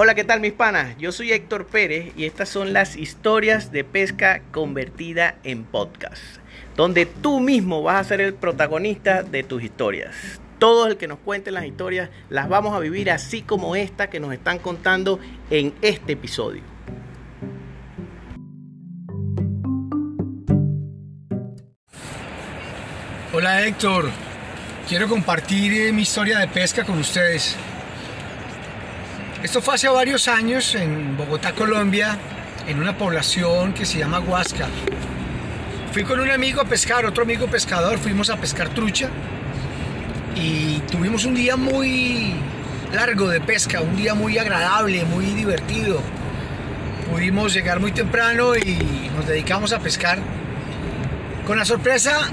Hola, ¿qué tal mis panas? Yo soy Héctor Pérez y estas son las historias de pesca convertida en podcast, donde tú mismo vas a ser el protagonista de tus historias. Todo el que nos cuente las historias las vamos a vivir así como esta que nos están contando en este episodio. Hola Héctor, quiero compartir eh, mi historia de pesca con ustedes. Esto fue hace varios años en Bogotá, Colombia, en una población que se llama Huasca. Fui con un amigo a pescar, otro amigo pescador, fuimos a pescar trucha y tuvimos un día muy largo de pesca, un día muy agradable, muy divertido. Pudimos llegar muy temprano y nos dedicamos a pescar con la sorpresa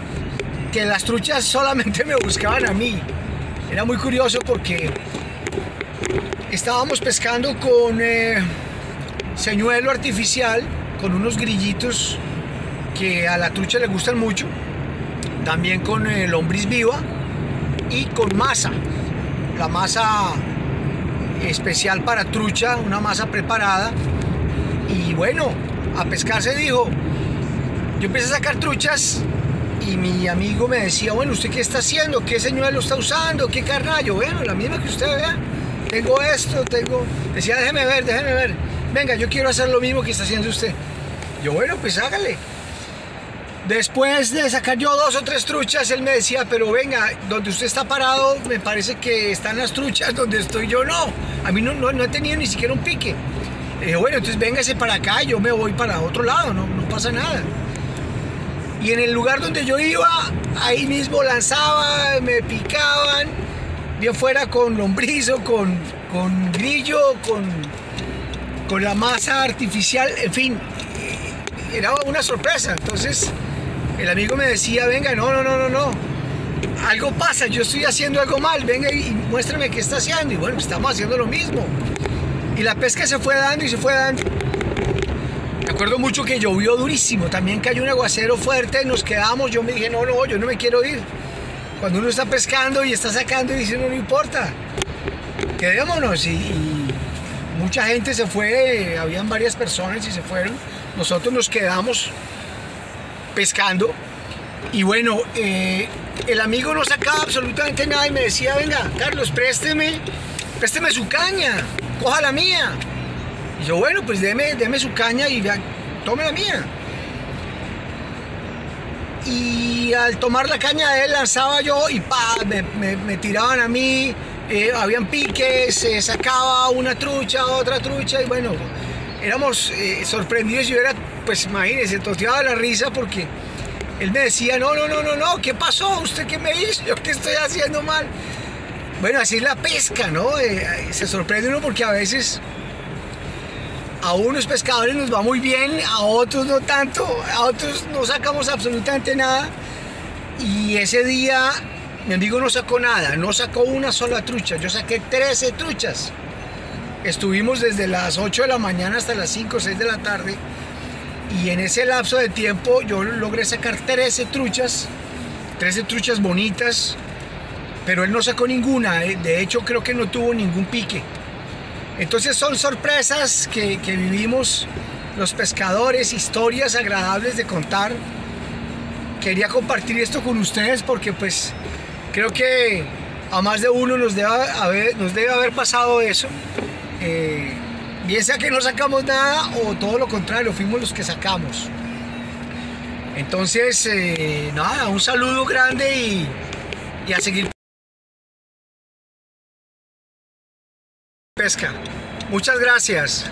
que las truchas solamente me buscaban a mí. Era muy curioso porque estábamos pescando con eh, señuelo artificial, con unos grillitos que a la trucha le gustan mucho, también con eh, lombriz viva y con masa, la masa especial para trucha, una masa preparada. Y bueno, a pescar se dijo, yo empecé a sacar truchas y mi amigo me decía, bueno, ¿usted qué está haciendo? ¿Qué señuelo está usando? ¿Qué carnallo? Bueno, la misma que usted vea tengo esto, tengo... Decía, déjeme ver, déjeme ver. Venga, yo quiero hacer lo mismo que está haciendo usted. Yo, bueno, pues hágale. Después de sacar yo dos o tres truchas, él me decía, pero venga, donde usted está parado, me parece que están las truchas, donde estoy yo no. A mí no, no, he tenido ni siquiera un pique. Le bueno, entonces véngase para acá, yo me voy para otro lado, no, no pasa nada. Y en el lugar donde yo iba, ahí mismo lanzaba, me picaban, bien fuera con lombrizo, con, con grillo, con, con la masa artificial, en fin, era una sorpresa. Entonces el amigo me decía, venga, no, no, no, no, no, algo pasa, yo estoy haciendo algo mal, venga y muéstrame qué está haciendo. Y bueno, estamos haciendo lo mismo. Y la pesca se fue dando y se fue dando. Me acuerdo mucho que llovió durísimo, también cayó un aguacero fuerte, nos quedamos, yo me dije, no, no, yo no me quiero ir. Cuando uno está pescando y está sacando y dice, no, no importa, quedémonos. Y, mucha gente se fue, habían varias personas y se fueron. Nosotros nos quedamos pescando. Y bueno, eh, el amigo no sacaba absolutamente nada y me decía, venga, Carlos, présteme, présteme su caña, coja la mía. Y yo, bueno, pues deme, deme su caña y vea, tome la mía y al tomar la caña él lanzaba yo y pa, me, tiraban a mí, eh, habían piques, sacaba una trucha, otra trucha y bueno, éramos eh, sorprendidos yo era, pues imagínense, toteaba la risa porque él me decía, no, no, no, no, no, ¿qué pasó? ¿Usted qué me hizo? ¿Yo qué estoy haciendo mal? Bueno, así es la pesca, ¿no? Eh, se sorprende uno porque a veces a unos pescadores nos va muy bien, a otros no tanto, a otros no sacamos absolutamente nada. Y ese día mi amigo no sacó nada, no sacó una sola trucha, yo saqué 13 truchas. Estuvimos desde las 8 de la mañana hasta las 5 o 6 de la tarde y en ese lapso de tiempo yo logré sacar 13 truchas, 13 truchas bonitas, pero él no sacó ninguna, eh. de hecho creo que no tuvo ningún pique. Entonces son sorpresas que, vivimos los pescadores, historias agradables de contar. Quería compartir esto con ustedes porque pues creo que a más de uno nos debe haber, nos debe haber pasado eso. Eh, bien sea que no sacamos nada o todo lo contrario, fuimos los que sacamos. Entonces, eh, nada, un saludo grande y, y a seguir Muchas gracias.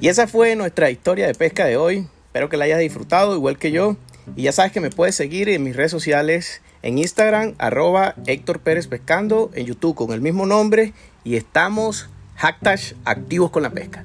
Y esa fue nuestra historia de pesca de hoy. Espero que la hayas disfrutado igual que yo. Y ya sabes que me puedes seguir en mis redes sociales, en Instagram, arroba Héctor Pérez Pescando, en YouTube con el mismo nombre. Y estamos hashtag activos con la pesca.